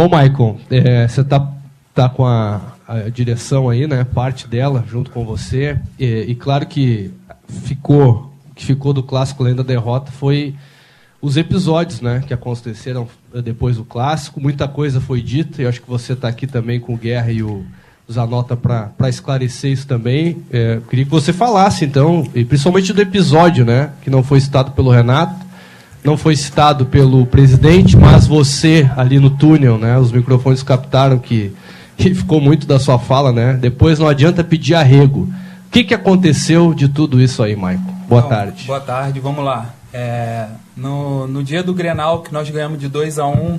Bom, Maicon, é, você está tá com a, a, direção aí, né? Parte dela junto com você. E, e claro que ficou que ficou do clássico além da derrota foi os episódios, né? Que aconteceram depois do clássico. Muita coisa foi dita. E acho que você está aqui também com o Guerra e o Zanota para esclarecer isso também. É, queria que você falasse, então, e principalmente do episódio, né? Que não foi citado pelo Renato não foi citado pelo presidente, mas você ali no túnel, né? Os microfones captaram que, que ficou muito da sua fala, né? Depois não adianta pedir arrego. O que, que aconteceu de tudo isso aí, Maicon? Boa tarde. Boa tarde, vamos lá. É, no, no dia do Grenal, que nós ganhamos de 2 a 1 um,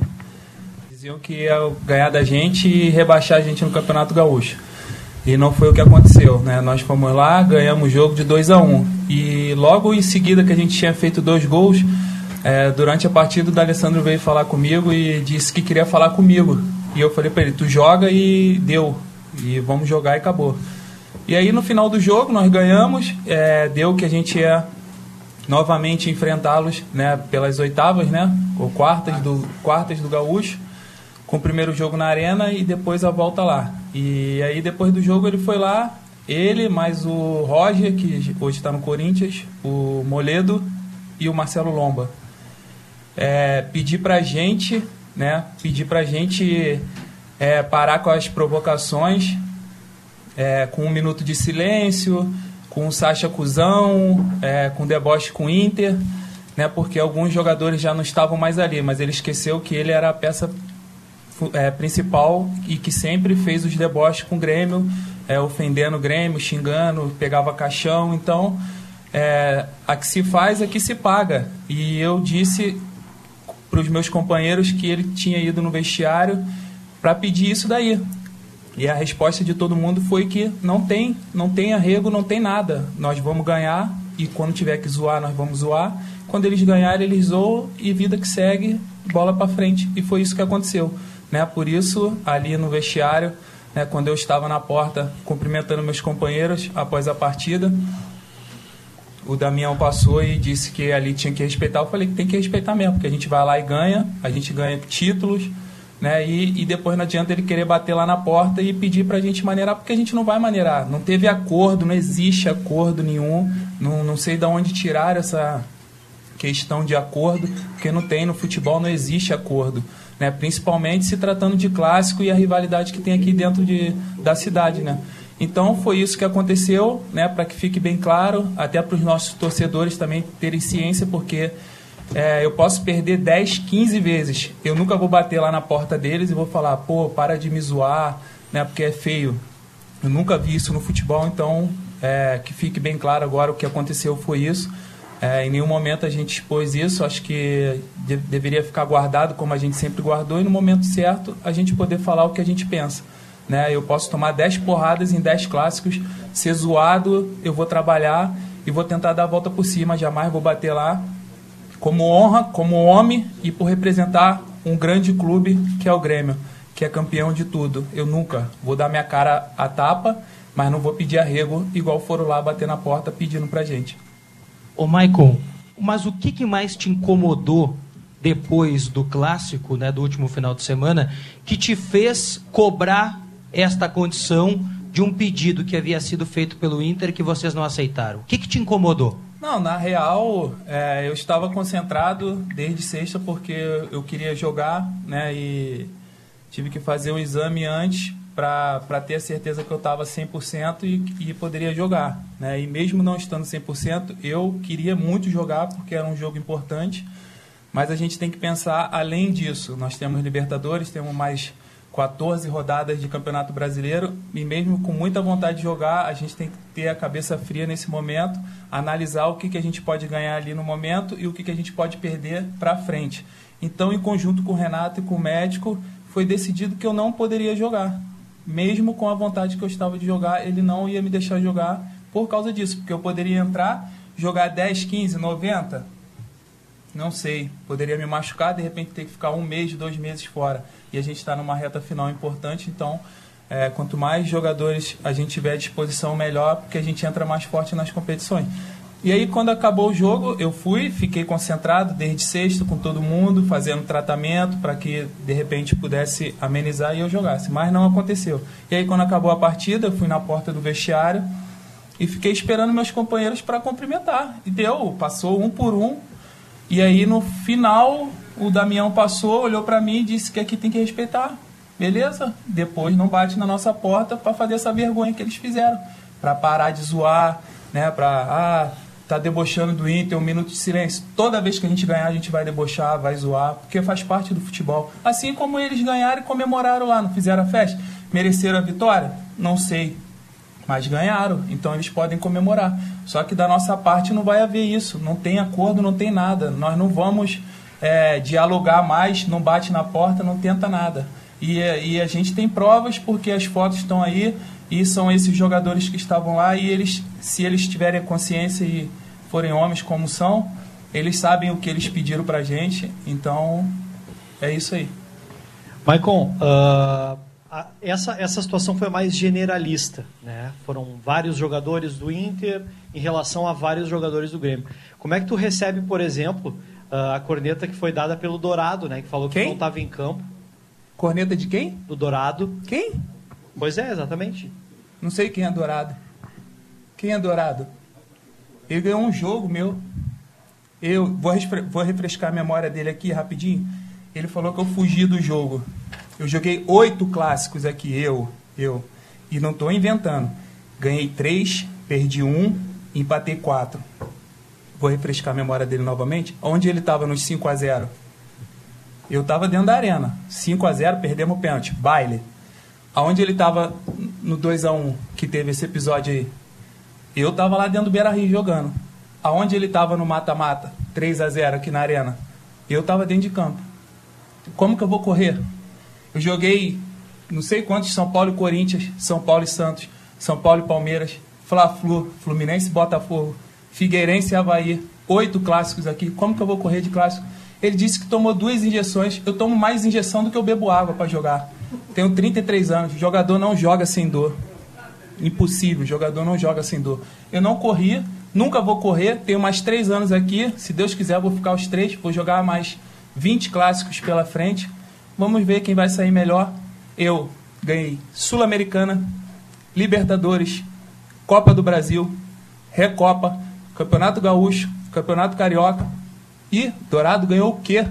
diziam que ia ganhar da gente e rebaixar a gente no Campeonato Gaúcho. E não foi o que aconteceu, né? Nós fomos lá, ganhamos o jogo de 2 a 1 um. E logo em seguida que a gente tinha feito dois gols, é, durante a partida, o D'Alessandro veio falar comigo e disse que queria falar comigo. E eu falei para ele: tu joga e deu. E vamos jogar e acabou. E aí no final do jogo nós ganhamos, é, deu que a gente ia novamente enfrentá-los né, pelas oitavas, né? Ou quartas do, quartas do Gaúcho, com o primeiro jogo na arena e depois a volta lá. E aí depois do jogo ele foi lá, ele mais o Roger, que hoje está no Corinthians, o Moledo e o Marcelo Lomba é, pedir para gente, né, pedir para gente é, parar com as provocações, é, com um minuto de silêncio, com o Sacha Cusão, é, com deboche com o Inter, né, porque alguns jogadores já não estavam mais ali, mas ele esqueceu que ele era a peça é, principal e que sempre fez os deboches com o Grêmio, é, ofendendo o Grêmio, xingando, pegava caixão, então é, a que se faz é que se paga. E eu disse para os meus companheiros que ele tinha ido no vestiário para pedir isso daí. E a resposta de todo mundo foi que não tem, não tem arrego, não tem nada. Nós vamos ganhar e quando tiver que zoar, nós vamos zoar. Quando eles ganharem, eles zoam e vida que segue, bola para frente. E foi isso que aconteceu. Né? Por isso, ali no vestiário, né, quando eu estava na porta cumprimentando meus companheiros após a partida, o Damião passou e disse que ali tinha que respeitar. Eu falei que tem que respeitar mesmo, porque a gente vai lá e ganha, a gente ganha títulos, né? E, e depois não adianta ele querer bater lá na porta e pedir para a gente maneirar, porque a gente não vai maneirar. Não teve acordo, não existe acordo nenhum. Não, não sei de onde tirar essa questão de acordo, porque não tem no futebol, não existe acordo. Né? Principalmente se tratando de clássico e a rivalidade que tem aqui dentro de, da cidade, né? Então foi isso que aconteceu, né, para que fique bem claro, até para os nossos torcedores também terem ciência, porque é, eu posso perder 10, 15 vezes. Eu nunca vou bater lá na porta deles e vou falar, pô, para de me zoar, né, porque é feio. Eu nunca vi isso no futebol, então é, que fique bem claro agora o que aconteceu foi isso. É, em nenhum momento a gente expôs isso, acho que de, deveria ficar guardado como a gente sempre guardou e no momento certo a gente poder falar o que a gente pensa. Né? Eu posso tomar 10 porradas em 10 clássicos, ser zoado, eu vou trabalhar e vou tentar dar a volta por cima, jamais vou bater lá. Como honra, como homem e por representar um grande clube que é o Grêmio, que é campeão de tudo. Eu nunca vou dar minha cara a tapa, mas não vou pedir arrego igual foram lá bater na porta pedindo pra gente. Ô Maicon, mas o que, que mais te incomodou depois do clássico, né, do último final de semana, que te fez cobrar esta condição de um pedido que havia sido feito pelo Inter que vocês não aceitaram? O que, que te incomodou? Não, na real, é, eu estava concentrado desde sexta porque eu queria jogar, né? E tive que fazer um exame antes para ter a certeza que eu estava 100% e, e poderia jogar, né? E mesmo não estando 100%, eu queria muito jogar porque era um jogo importante, mas a gente tem que pensar além disso. Nós temos Libertadores, temos mais 14 rodadas de Campeonato Brasileiro e mesmo com muita vontade de jogar, a gente tem que ter a cabeça fria nesse momento, analisar o que, que a gente pode ganhar ali no momento e o que, que a gente pode perder para frente. Então, em conjunto com o Renato e com o médico, foi decidido que eu não poderia jogar. Mesmo com a vontade que eu estava de jogar, ele não ia me deixar jogar por causa disso, porque eu poderia entrar, jogar 10, 15, 90, não sei, poderia me machucar, de repente ter que ficar um mês, dois meses fora e a gente está numa reta final importante, então é, quanto mais jogadores a gente tiver à disposição, melhor, porque a gente entra mais forte nas competições. E aí, quando acabou o jogo, eu fui, fiquei concentrado desde sexta com todo mundo, fazendo tratamento para que de repente pudesse amenizar e eu jogasse. Mas não aconteceu. E aí, quando acabou a partida, eu fui na porta do vestiário e fiquei esperando meus companheiros para cumprimentar. E deu, passou um por um. E aí, no final, o Damião passou, olhou para mim e disse que aqui tem que respeitar. Beleza? Depois não bate na nossa porta para fazer essa vergonha que eles fizeram. Para parar de zoar, né? Para. Ah, tá debochando do Inter, um minuto de silêncio. Toda vez que a gente ganhar, a gente vai debochar, vai zoar, porque faz parte do futebol. Assim como eles ganharam e comemoraram lá, não fizeram a festa? Mereceram a vitória? Não sei. Mas ganharam, então eles podem comemorar. Só que da nossa parte não vai haver isso. Não tem acordo, não tem nada. Nós não vamos é, dialogar mais, não bate na porta, não tenta nada. E, e a gente tem provas porque as fotos estão aí e são esses jogadores que estavam lá e eles, se eles tiverem consciência e forem homens como são, eles sabem o que eles pediram para a gente, então é isso aí. Maicon, uh, essa, essa situação foi mais generalista, né? Foram vários jogadores do Inter em relação a vários jogadores do Grêmio. Como é que tu recebe, por exemplo, a corneta que foi dada pelo Dourado, né? Que falou que quem? não estava em campo. Corneta de quem? Do Dourado. Quem? Pois é, exatamente. Não sei quem é Dourado. Quem é Dourado? Ele ganhou um jogo meu. Eu vou, vou refrescar a memória dele aqui rapidinho. Ele falou que eu fugi do jogo. Eu joguei oito clássicos aqui, eu, eu. E não estou inventando. Ganhei três, perdi um, empatei quatro. Vou refrescar a memória dele novamente. Onde ele estava nos 5 a 0 Eu estava dentro da arena. 5 a 0 perdemos o pênalti. Baile. Aonde ele estava no 2 a 1 que teve esse episódio aí? Eu tava lá dentro do Beira Rio jogando. Aonde ele tava no mata-mata, 3 a 0 aqui na arena, eu tava dentro de campo. Como que eu vou correr? Eu joguei não sei quantos São Paulo e Corinthians, São Paulo e Santos, São Paulo e Palmeiras, Fla-Flu, Fluminense e Botafogo, Figueirense e Havaí, oito clássicos aqui. Como que eu vou correr de clássico? Ele disse que tomou duas injeções. Eu tomo mais injeção do que eu bebo água para jogar. Tenho 33 anos. O jogador não joga sem dor. Impossível, o jogador não joga sem dor. Eu não corri, nunca vou correr, tenho mais três anos aqui. Se Deus quiser, vou ficar os três, vou jogar mais 20 clássicos pela frente. Vamos ver quem vai sair melhor. Eu ganhei Sul-Americana, Libertadores, Copa do Brasil, Recopa, Campeonato Gaúcho, Campeonato Carioca. E Dourado ganhou o quê?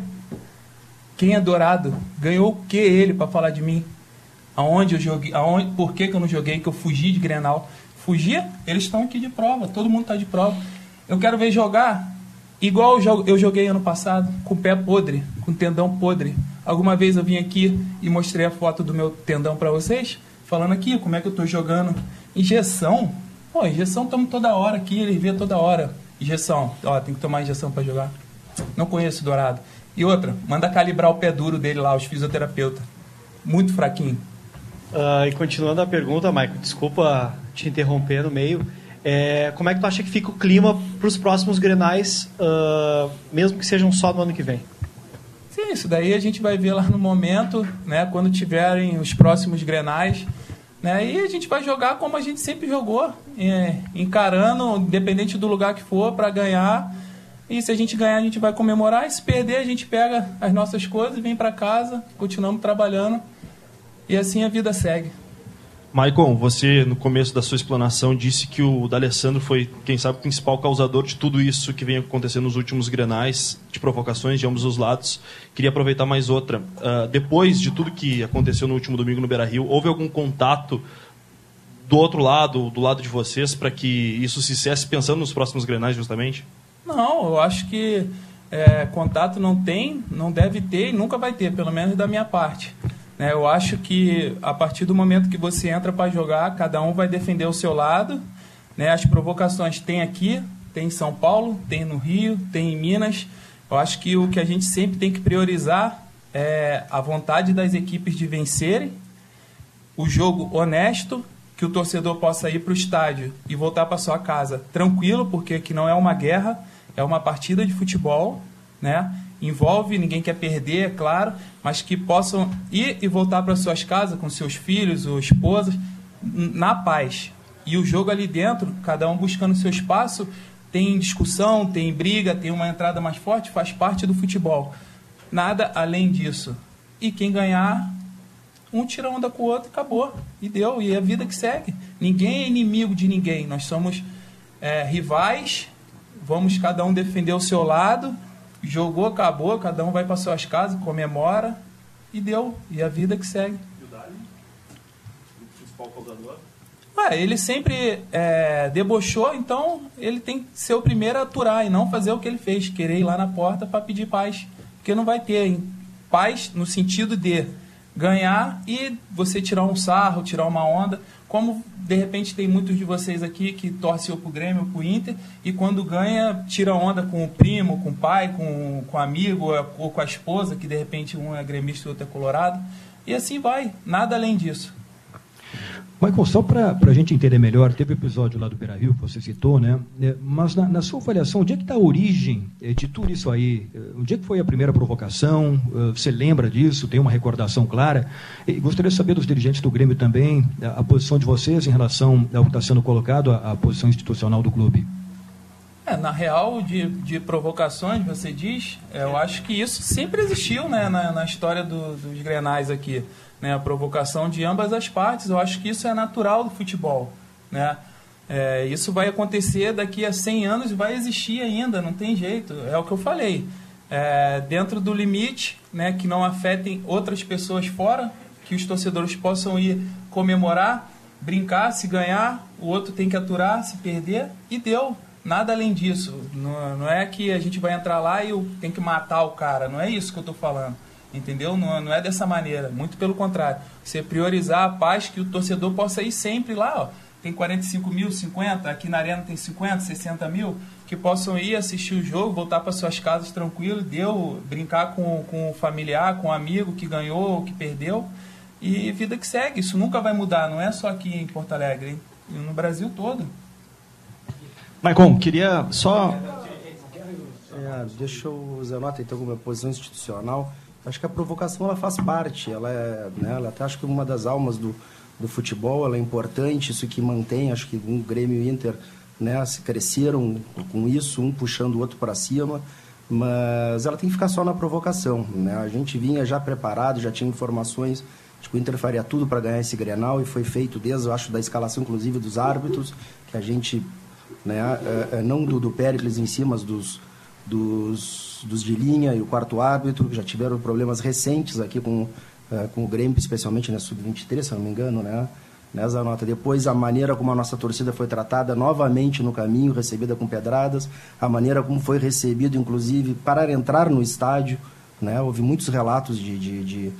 Quem é Dourado? Ganhou o que ele para falar de mim? aonde eu joguei, aonde, por que, que eu não joguei, que eu fugi de Grenal. Fugia, eles estão aqui de prova, todo mundo está de prova. Eu quero ver jogar igual eu joguei ano passado, com o pé podre, com o tendão podre. Alguma vez eu vim aqui e mostrei a foto do meu tendão para vocês, falando aqui como é que eu estou jogando. Injeção? Pô, injeção tomo toda hora aqui, ele vê toda hora. Injeção, ó, tem que tomar injeção para jogar. Não conheço Dourado. E outra, manda calibrar o pé duro dele lá, os fisioterapeutas. Muito fraquinho. Uh, e continuando a pergunta, Maico, desculpa te interromper no meio. É, como é que tu acha que fica o clima para os próximos Grenais, uh, mesmo que sejam só no ano que vem? Sim, isso daí a gente vai ver lá no momento, né, quando tiverem os próximos Grenais. Né, e a gente vai jogar como a gente sempre jogou, é, encarando, independente do lugar que for, para ganhar. E se a gente ganhar, a gente vai comemorar. E se perder, a gente pega as nossas coisas, vem para casa, continuamos trabalhando e assim a vida segue. Maicon, você no começo da sua explanação disse que o D'Alessandro foi, quem sabe, o principal causador de tudo isso que vem acontecendo nos últimos grenais, de provocações de ambos os lados. Queria aproveitar mais outra. Uh, depois de tudo que aconteceu no último domingo no Beira-Rio, houve algum contato do outro lado, do lado de vocês, para que isso se cesse pensando nos próximos grenais, justamente? Não, eu acho que é, contato não tem, não deve ter e nunca vai ter, pelo menos da minha parte. Né? Eu acho que a partir do momento que você entra para jogar, cada um vai defender o seu lado. Né? As provocações tem aqui, tem em São Paulo, tem no Rio, tem em Minas. Eu acho que o que a gente sempre tem que priorizar é a vontade das equipes de vencerem, o jogo honesto, que o torcedor possa ir para o estádio e voltar para sua casa tranquilo, porque aqui não é uma guerra, é uma partida de futebol, né? Envolve, ninguém quer perder, é claro, mas que possam ir e voltar para suas casas com seus filhos ou esposas na paz. E o jogo ali dentro, cada um buscando seu espaço, tem discussão, tem briga, tem uma entrada mais forte, faz parte do futebol. Nada além disso. E quem ganhar, um tira onda com o outro, acabou. E deu. E é a vida que segue. Ninguém é inimigo de ninguém. Nós somos é, rivais, vamos cada um defender o seu lado. Jogou, acabou, cada um vai para suas casas, comemora e deu. E a vida que segue. E o Dali? O principal causador? Ué, ele sempre é, debochou, então ele tem que ser o primeiro a aturar e não fazer o que ele fez, querer ir lá na porta para pedir paz. Porque não vai ter hein? paz no sentido de ganhar e você tirar um sarro, tirar uma onda. Como de repente tem muitos de vocês aqui que torcem ou pro Grêmio ou pro Inter e quando ganha tira onda com o primo, com o pai, com, com o amigo ou com a esposa, que de repente um é gremista e outro é colorado. E assim vai, nada além disso. Michael, só para a gente entender melhor, teve o episódio lá do Beira Rio que você citou, né? É, mas na, na sua avaliação, onde é que está a origem é, de tudo isso aí? É, onde é que foi a primeira provocação? Você lembra disso? Tem uma recordação clara? E gostaria de saber dos dirigentes do Grêmio também, a, posição de vocês em relação ao que está sendo colocado, a, a, posição institucional do clube. É, na real, de, de provocações, você diz, eu acho que isso sempre existiu né, na, na história do, dos grenais aqui né, a provocação de ambas as partes. Eu acho que isso é natural do futebol. Né? É, isso vai acontecer daqui a 100 anos e vai existir ainda, não tem jeito. É o que eu falei. É, dentro do limite, né, que não afetem outras pessoas fora, que os torcedores possam ir comemorar, brincar, se ganhar, o outro tem que aturar, se perder, e deu. Nada além disso. Não, não é que a gente vai entrar lá e tenho que matar o cara. Não é isso que eu estou falando. Entendeu? Não, não é dessa maneira. Muito pelo contrário. Você priorizar a paz que o torcedor possa ir sempre lá. Ó. Tem 45 mil, 50, aqui na Arena tem 50, 60 mil, que possam ir assistir o jogo, voltar para suas casas tranquilo, deu, brincar com, com o familiar, com o amigo que ganhou ou que perdeu. E vida que segue. Isso nunca vai mudar, não é só aqui em Porto Alegre, hein? no Brasil todo. Maicon, queria só. É, deixa eu, Zé Nota, então, como posição institucional. Acho que a provocação ela faz parte, ela é, né, ela até acho que uma das almas do, do futebol, ela é importante, isso que mantém, acho que um Grêmio e Inter, né, se cresceram com isso, um puxando o outro para cima, mas ela tem que ficar só na provocação, né? A gente vinha já preparado, já tinha informações de que o Inter faria tudo para ganhar esse Grenal e foi feito desde, eu acho, da escalação inclusive dos árbitros, que a gente, né, é, é, não do, do Péricles em si, mas dos dos, dos de linha e o quarto árbitro, já tiveram problemas recentes aqui com, uh, com o Grêmio, especialmente na Sub-23, se não me engano, né? Nessa nota. Depois, a maneira como a nossa torcida foi tratada novamente no caminho, recebida com pedradas, a maneira como foi recebido, inclusive, para entrar no estádio. Né? Houve muitos relatos de, de, de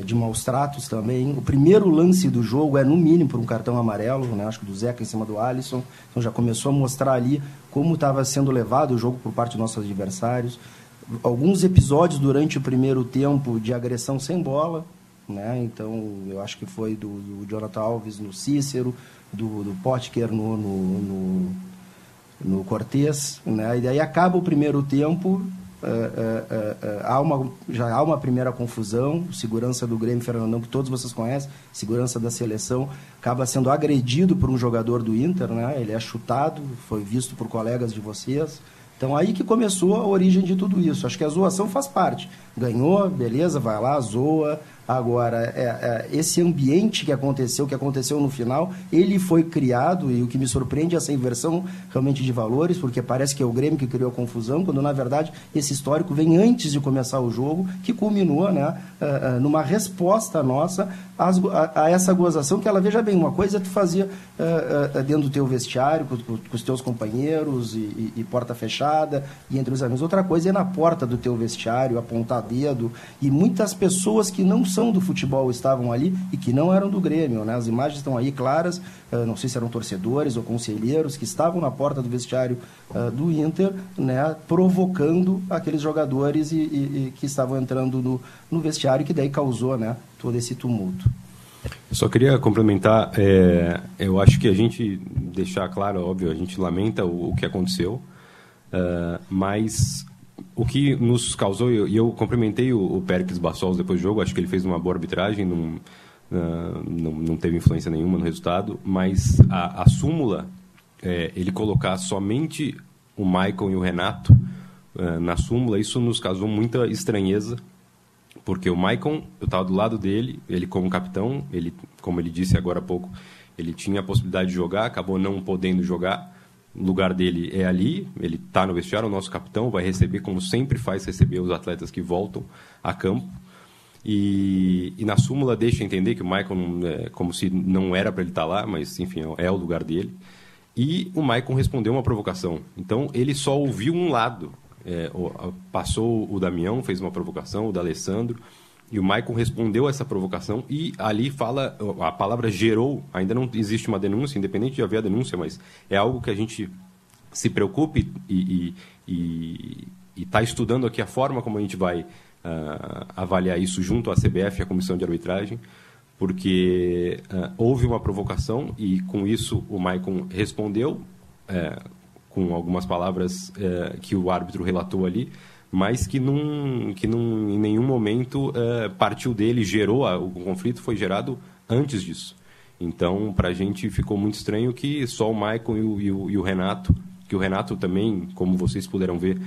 de maus tratos também. O primeiro lance do jogo é, no mínimo, por um cartão amarelo, né? acho que do Zeca em cima do Alisson. Então já começou a mostrar ali como estava sendo levado o jogo por parte dos nossos adversários. Alguns episódios durante o primeiro tempo de agressão sem bola. Né? Então, eu acho que foi do, do Jonathan Alves no Cícero, do, do Potker no, no, no, no Cortez. Né? E daí acaba o primeiro tempo há uma, já há uma primeira confusão. Segurança do Grêmio Fernandão, que todos vocês conhecem, segurança da seleção, acaba sendo agredido por um jogador do Inter, né? Ele é chutado, foi visto por colegas de vocês. Então aí que começou a origem de tudo isso. Acho que a zoação faz parte. Ganhou, beleza, vai lá, zoa, Agora, é, é, esse ambiente que aconteceu, que aconteceu no final, ele foi criado, e o que me surpreende é essa inversão realmente de valores, porque parece que é o Grêmio que criou a confusão, quando na verdade esse histórico vem antes de começar o jogo, que culminou né, numa resposta nossa a, essa gozação, que ela, veja bem, uma coisa tu fazia dentro do teu vestiário, com, com, com os teus companheiros, e, e, e, porta fechada, e entre os amigos. Outra coisa é na porta do teu vestiário, apontar dedo, e muitas pessoas que não são do futebol estavam ali e que não eram do Grêmio. Né? As imagens estão aí claras, uh, não sei se eram torcedores ou conselheiros que estavam na porta do vestiário uh, do Inter, né, provocando aqueles jogadores e, e, e que estavam entrando no, no vestiário, que daí causou né, todo esse tumulto. Eu só queria complementar, é, eu acho que a gente deixar claro, óbvio, a gente lamenta o, o que aconteceu, uh, mas o que nos causou, e eu, eu, cumprimentei o, o Péricles Bassols depois do jogo, acho que ele fez uma boa arbitragem, não, uh, não, não, teve influência nenhuma no resultado, mas a, a súmula, é, ele colocar somente o Michael e o Renato uh, na súmula, isso nos causou muita estranheza, porque o Maicon, eu estava do lado dele, ele como capitão, ele, como ele disse agora há pouco, ele tinha a possibilidade de jogar, acabou não podendo jogar. O lugar dele é ali, ele está no vestiário, o nosso capitão vai receber, como sempre faz, receber os atletas que voltam a campo. E, e na súmula deixa entender que o Maicon, é, como se não era para ele estar tá lá, mas enfim, é o lugar dele. E o Maicon respondeu uma provocação. Então ele só ouviu um lado. É, passou o Damião, fez uma provocação, o D'Alessandro, e o Maicon respondeu essa provocação e ali fala, a palavra gerou, ainda não existe uma denúncia, independente de haver a denúncia, mas é algo que a gente se preocupe e está estudando aqui a forma como a gente vai uh, avaliar isso junto à CBF à Comissão de Arbitragem, porque uh, houve uma provocação e com isso o Maicon respondeu, uh, com algumas palavras é, que o árbitro relatou ali, mas que, num, que num, em nenhum momento é, partiu dele, gerou a, o conflito, foi gerado antes disso. Então, para a gente ficou muito estranho que só o Maicon e o, e o, e o Renato, que o Renato também, como vocês puderam ver,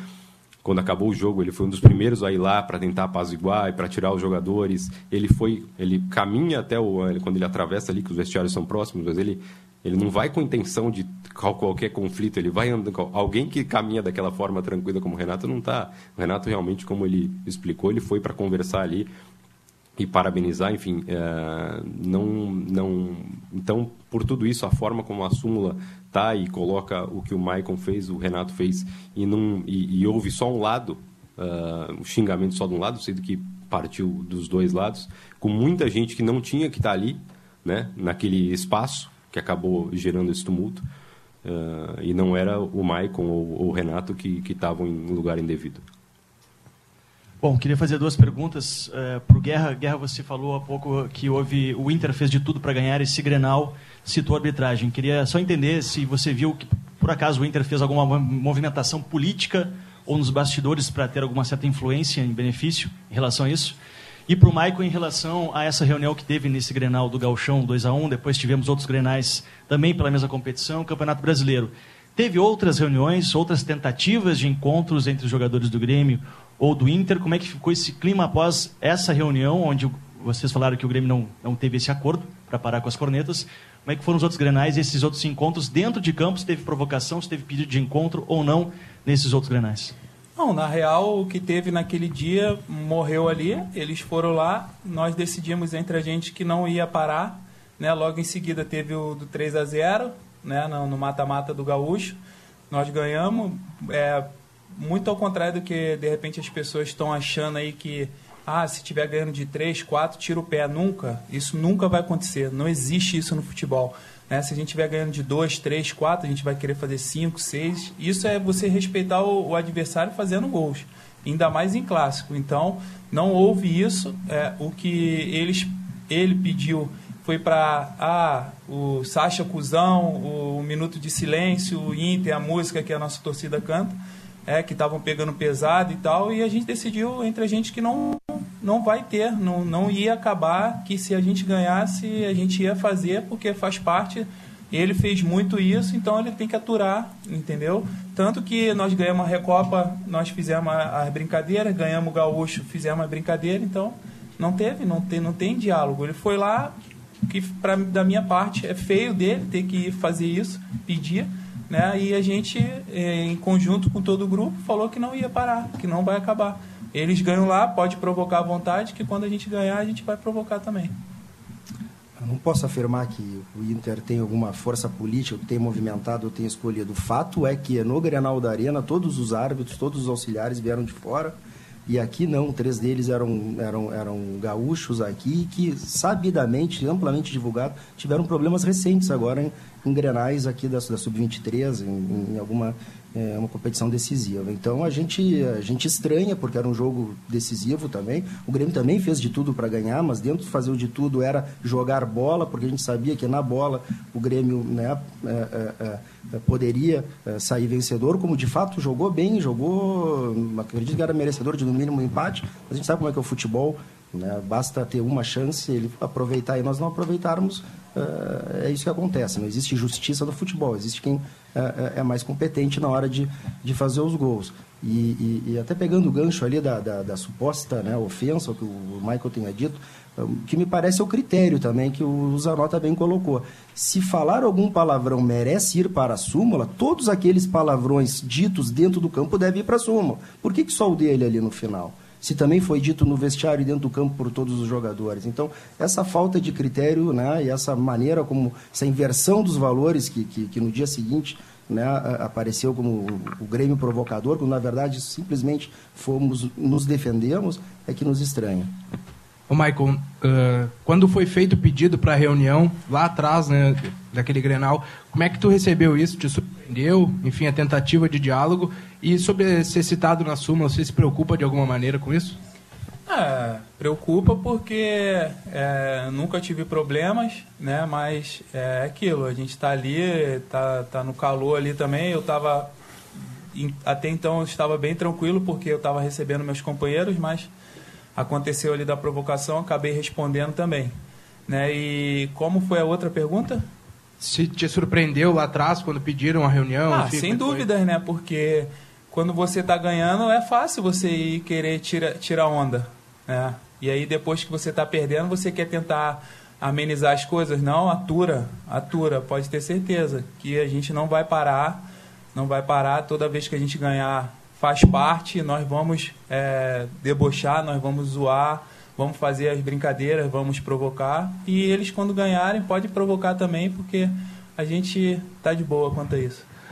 quando acabou o jogo, ele foi um dos primeiros a ir lá para tentar apaziguar e para tirar os jogadores. Ele foi, ele caminha até o quando ele atravessa ali que os vestiários são próximos, mas ele ele não vai com intenção de qualquer conflito, ele vai andando. Alguém que caminha daquela forma tranquila como o Renato não está. O Renato realmente, como ele explicou, ele foi para conversar ali e parabenizar, enfim, é, não, não. Então, por tudo isso, a forma como a súmula tá e coloca o que o Maicon fez, o Renato fez e não e, e houve só um lado, uh, um xingamento só de um lado, sendo que partiu dos dois lados, com muita gente que não tinha que estar tá ali, né, naquele espaço que acabou gerando esse tumulto. Uh, e não era o Maicon ou, ou o Renato que estavam em lugar indevido. Bom, queria fazer duas perguntas uh, eh, para o Guerra. Guerra, você falou há pouco que houve o Inter fez de tudo para ganhar esse Grenal, citou a arbitragem. Queria só entender se você viu que por acaso o Inter fez alguma movimentação política ou nos bastidores para ter alguma certa influência em benefício em relação a isso. E para o Maicon, em relação a essa reunião que teve nesse Grenal do Galchão 2 a 1 depois tivemos outros Grenais também pela mesma competição, Campeonato Brasileiro. Teve outras reuniões, outras tentativas de encontros entre os jogadores do Grêmio ou do Inter? Como é que ficou esse clima após essa reunião, onde vocês falaram que o Grêmio não, não teve esse acordo para parar com as cornetas? Como é que foram os outros Grenais, esses outros encontros dentro de campo? Se teve provocação, se teve pedido de encontro ou não nesses outros Grenais? Não, na real, o que teve naquele dia morreu ali. Eles foram lá, nós decidimos entre a gente que não ia parar. Né? Logo em seguida teve o do 3 a 0 né? no mata-mata do Gaúcho. Nós ganhamos. É, muito ao contrário do que de repente as pessoas estão achando aí que ah, se tiver ganhando de 3, 4, tira o pé. Nunca. Isso nunca vai acontecer. Não existe isso no futebol. Né? Se a gente estiver ganhando de 2, 3, 4, a gente vai querer fazer 5, 6. Isso é você respeitar o, o, adversário fazendo gols. Ainda mais em clássico. Então, não houve isso. É, o que eles, ele pediu foi para ah, o Sacha Cusão, o, o Minuto de Silêncio, o Inter, a música que a nossa torcida canta, é, que estavam pegando pesado e tal, e a gente decidiu entre a gente que não não vai ter, não, não ia acabar, que se a gente ganhasse, a gente ia fazer, porque faz parte. Ele fez muito isso, então ele tem que aturar, entendeu? Tanto que nós ganhamos a Recopa, nós fizemos as brincadeiras, ganhamos o Gaúcho, fizemos a brincadeira, então não teve, não tem, não tem diálogo. Ele foi lá, que pra, da minha parte é feio dele ter que fazer isso, pedir, né? E a gente, eh, em conjunto com todo o grupo, falou que não ia parar, que não vai acabar. Eles ganham lá, pode provocar à vontade, que quando a gente ganhar, a gente vai provocar também. Eu não posso afirmar que o Inter tem alguma força política, tem movimentado tem escolhido. O fato é que no Grenal da Arena, todos os árbitros, todos os auxiliares vieram de fora. E aqui não, três deles eram, eram, eram gaúchos aqui que, sabidamente, amplamente divulgado, tiveram problemas recentes agora em, em grenais aqui da, da Sub-23, em, em, alguma é uma competição decisiva. Então a gente, a gente estranha, porque era um jogo decisivo também. O Grêmio também fez de tudo para ganhar, mas dentro de fazer o de tudo era jogar bola, porque a gente sabia que na bola o Grêmio né, é, é, é, poderia é, sair vencedor, como de fato jogou bem, jogou, acredito que era merecedor de no mínimo um empate, mas a gente sabe como é que é o futebol. Né? Basta ter uma chance, ele aproveitar e nós não aproveitarmos, é isso que acontece. Não existe justiça no futebol, existe quem uh, é mais competente na hora de, de fazer os gols. E, e, e até pegando o gancho ali da, da, da suposta né, ofensa, que o Michael tenha dito, que me parece é o critério também que o Zanota bem colocou. Se falar algum palavrão merece ir para a súmula, todos aqueles palavrões ditos dentro do campo devem ir para a súmula. Por que, que só o dele ali no final? Se também foi dito no vestiário e dentro do campo por todos os jogadores. Então, essa falta de critério né, e essa maneira como, essa inversão dos valores que, que, que no dia seguinte né, apareceu como o Grêmio provocador, quando na verdade simplesmente fomos, nos defendemos, é que nos estranha. Ô Michael, uh, quando foi feito o pedido para a reunião, lá atrás, né, daquele Grenal, como é que tu recebeu isso? Te surpreendeu? Enfim, a tentativa de diálogo? E sobre ser citado na súmula, você se preocupa de alguma maneira com isso? É, preocupa porque é, nunca tive problemas, né? Mas é aquilo, a gente está ali, tá, tá no calor ali também. Eu estava até então eu estava bem tranquilo porque eu estava recebendo meus companheiros, mas aconteceu ali da provocação, acabei respondendo também. Né? E como foi a outra pergunta? Se te surpreendeu lá atrás quando pediram a reunião? Ah, sem é dúvidas, foi? né? Porque quando você está ganhando é fácil você ir querer tirar tira onda. Né? E aí depois que você está perdendo, você quer tentar amenizar as coisas. Não, atura, atura, pode ter certeza que a gente não vai parar, não vai parar toda vez que a gente ganhar faz parte, nós vamos é, debochar, nós vamos zoar, vamos fazer as brincadeiras, vamos provocar. E eles, quando ganharem, podem provocar também, porque a gente tá de boa quanto a isso.